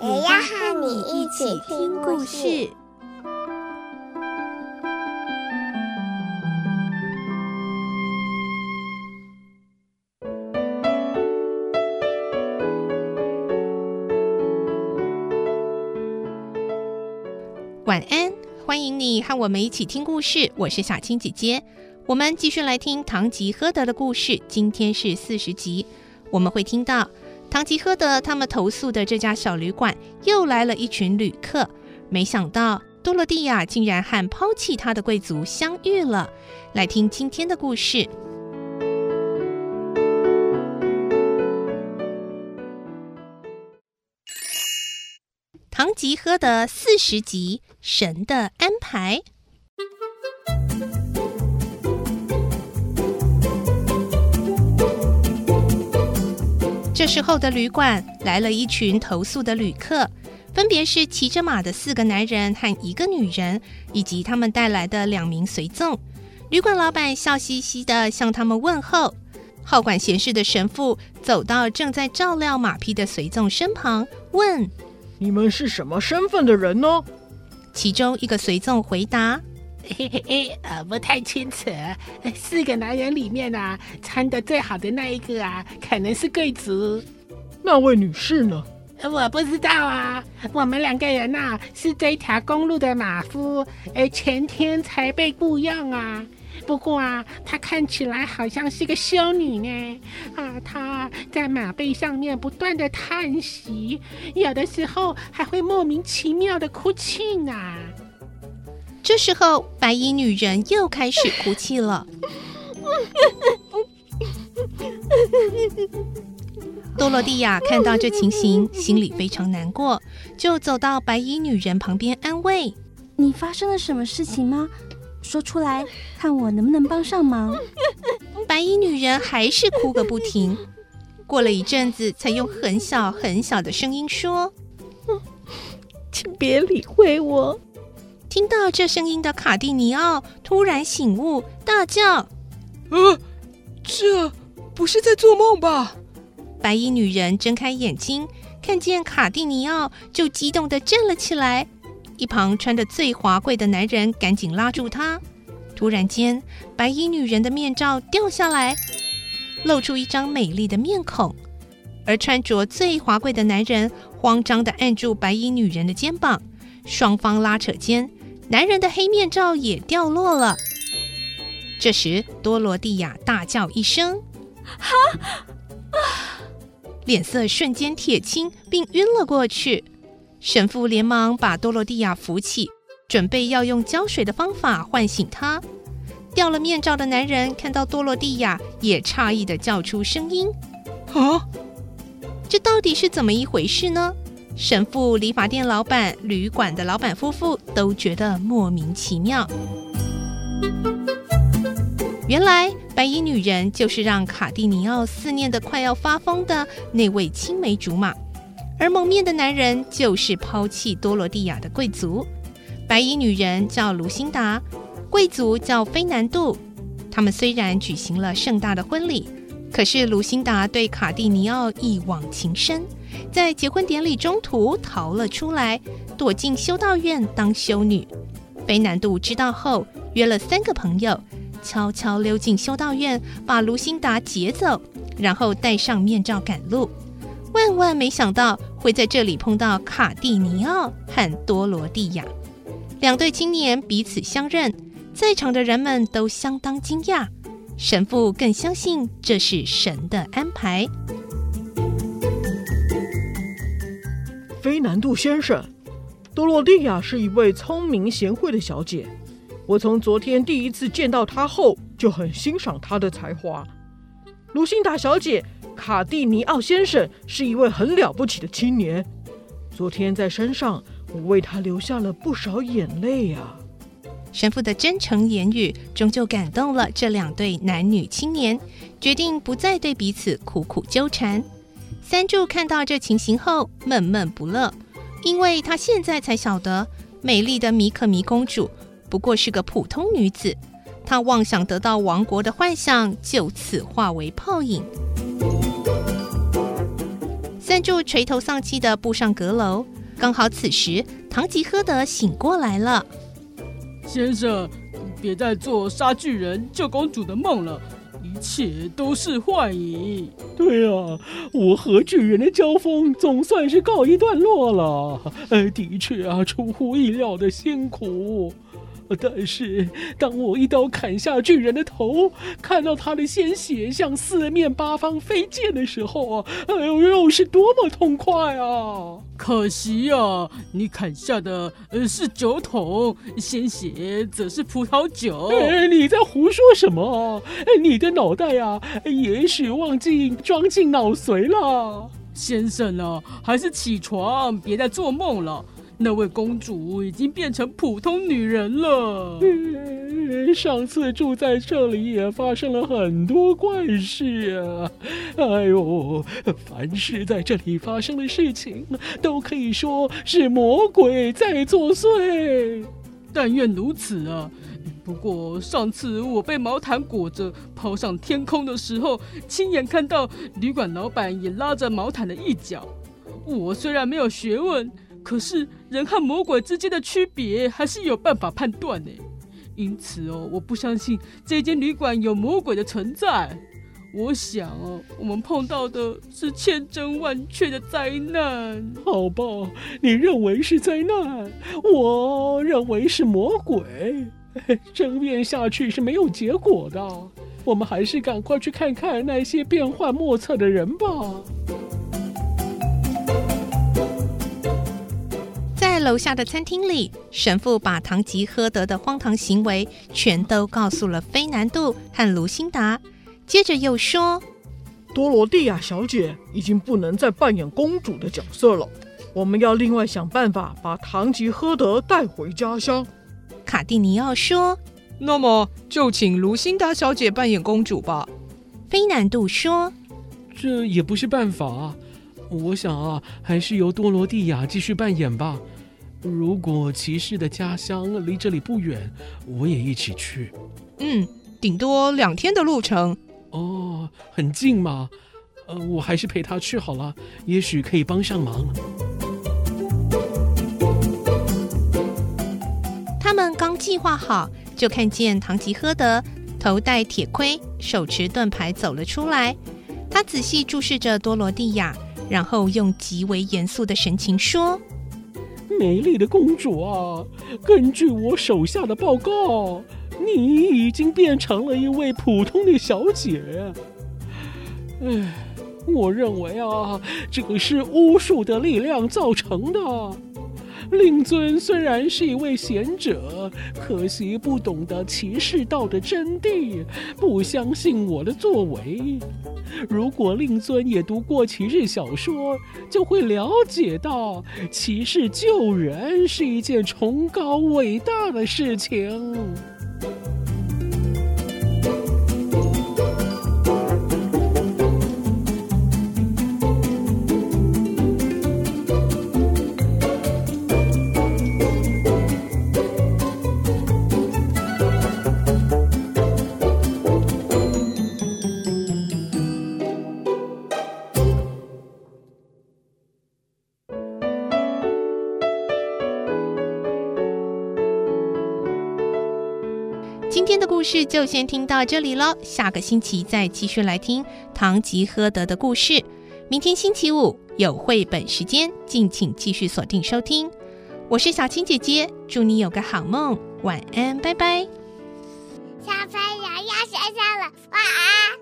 也要和你一起听故事。晚安，欢迎你和我们一起听故事。我是小青姐姐，我们继续来听《唐吉诃德》的故事。今天是四十集，我们会听到唐吉诃德他们投宿的这家小旅馆又来了一群旅客。没想到多罗蒂亚竟然和抛弃她的贵族相遇了。来听今天的故事。《唐吉诃德》四十集，神的安排。这时候的旅馆来了一群投宿的旅客，分别是骑着马的四个男人和一个女人，以及他们带来的两名随从。旅馆老板笑嘻嘻地向他们问候。好管闲事的神父走到正在照料马匹的随从身旁，问。你们是什么身份的人呢？其中一个随从回答：“嘿嘿嘿，呃，不太清楚。四个男人里面啊，穿得最好的那一个啊，可能是贵族。那位女士呢？我不知道啊。我们两个人呐、啊，是这条公路的马夫，呃，前天才被雇佣啊。”不过啊，她看起来好像是个修女呢。啊，她在马背上面不断的叹息，有的时候还会莫名其妙的哭泣呢。这时候，白衣女人又开始哭泣了。多罗蒂亚看到这情形，心里非常难过，就走到白衣女人旁边安慰：“你发生了什么事情吗？”说出来，看我能不能帮上忙。白衣女人还是哭个不停。过了一阵子，才用很小很小的声音说：“ 请别理会我。”听到这声音的卡蒂尼奥突然醒悟，大叫：“呃，这不是在做梦吧？”白衣女人睁开眼睛，看见卡蒂尼奥，就激动地站了起来。一旁穿得最华贵的男人赶紧拉住她。突然间，白衣女人的面罩掉下来，露出一张美丽的面孔。而穿着最华贵的男人慌张地按住白衣女人的肩膀，双方拉扯间，男人的黑面罩也掉落了。这时，多罗蒂亚大叫一声：“哈！”啊，脸色瞬间铁青，并晕了过去。神父连忙把多罗蒂亚扶起，准备要用浇水的方法唤醒她。掉了面罩的男人看到多罗蒂亚，也诧异的叫出声音：“啊，这到底是怎么一回事呢？”神父、理发店老板、旅馆的老板夫妇都觉得莫名其妙。原来，白衣女人就是让卡蒂尼奥思念的快要发疯的那位青梅竹马。而蒙面的男人就是抛弃多罗蒂亚的贵族，白衣女人叫卢辛达，贵族叫菲南度。他们虽然举行了盛大的婚礼，可是卢辛达对卡蒂尼奥一往情深，在结婚典礼中途逃了出来，躲进修道院当修女。菲南度知道后，约了三个朋友，悄悄溜进修道院，把卢辛达劫走，然后戴上面罩赶路。万万没想到会在这里碰到卡蒂尼奥和多罗蒂亚两对青年，彼此相认，在场的人们都相当惊讶，神父更相信这是神的安排。菲南度先生，多洛蒂亚是一位聪明贤惠的小姐，我从昨天第一次见到她后就很欣赏她的才华。卢辛达小姐。卡蒂尼奥先生是一位很了不起的青年，昨天在山上，我为他流下了不少眼泪呀。神父的真诚言语终究感动了这两对男女青年，决定不再对彼此苦苦纠缠。三柱看到这情形后，闷闷不乐，因为他现在才晓得，美丽的米可米公主不过是个普通女子，她妄想得到王国的幻想就此化为泡影。三柱垂头丧气的步上阁楼，刚好此时唐吉诃德醒过来了。先生，别再做杀巨人救公主的梦了。一切都是幻影。对啊，我和巨人的交锋总算是告一段落了。呃，的确啊，出乎意料的辛苦。但是，当我一刀砍下巨人的头，看到他的鲜血向四面八方飞溅的时候啊，哎呦，又是多么痛快啊！可惜啊，你砍下的呃是酒桶，鲜血则是葡萄酒。哎，你在胡说什么？哎，你的脑袋啊，也许忘记装进脑髓了。先生啊，还是起床，别再做梦了。那位公主已经变成普通女人了。上次住在这里也发生了很多怪事啊！哎呦，凡是在这里发生的事情，都可以说是魔鬼在作祟。但愿如此啊！不过上次我被毛毯裹着抛上天空的时候，亲眼看到旅馆老板也拉着毛毯的一角。我虽然没有学问。可是人和魔鬼之间的区别还是有办法判断呢，因此哦，我不相信这间旅馆有魔鬼的存在。我想哦，我们碰到的是千真万确的灾难。好吧，你认为是灾难，我认为是魔鬼。争辩下去是没有结果的，我们还是赶快去看看那些变幻莫测的人吧。在楼下的餐厅里，神父把唐吉诃德的荒唐行为全都告诉了菲南度和卢辛达，接着又说：“多罗蒂亚小姐已经不能再扮演公主的角色了，我们要另外想办法把唐吉诃德带回家乡。”卡蒂尼奥说：“那么就请卢辛达小姐扮演公主吧。”菲南度说：“这也不是办法，我想啊，还是由多罗蒂亚继续扮演吧。”如果骑士的家乡离这里不远，我也一起去。嗯，顶多两天的路程。哦，很近嘛。呃，我还是陪他去好了，也许可以帮上忙。他们刚计划好，就看见唐吉诃德头戴铁盔，手持盾牌走了出来。他仔细注视着多罗蒂亚，然后用极为严肃的神情说。美丽的公主啊，根据我手下的报告，你已经变成了一位普通的小姐。唉，我认为啊，这个是巫术的力量造成的。令尊虽然是一位贤者，可惜不懂得骑士道的真谛，不相信我的作为。如果令尊也读过骑士小说，就会了解到，骑士救人是一件崇高伟大的事情。今天的故事就先听到这里了，下个星期再继续来听唐吉诃德的故事。明天星期五有绘本时间，敬请继续锁定收听。我是小青姐姐，祝你有个好梦，晚安，拜拜。小朋友要睡觉了，晚安。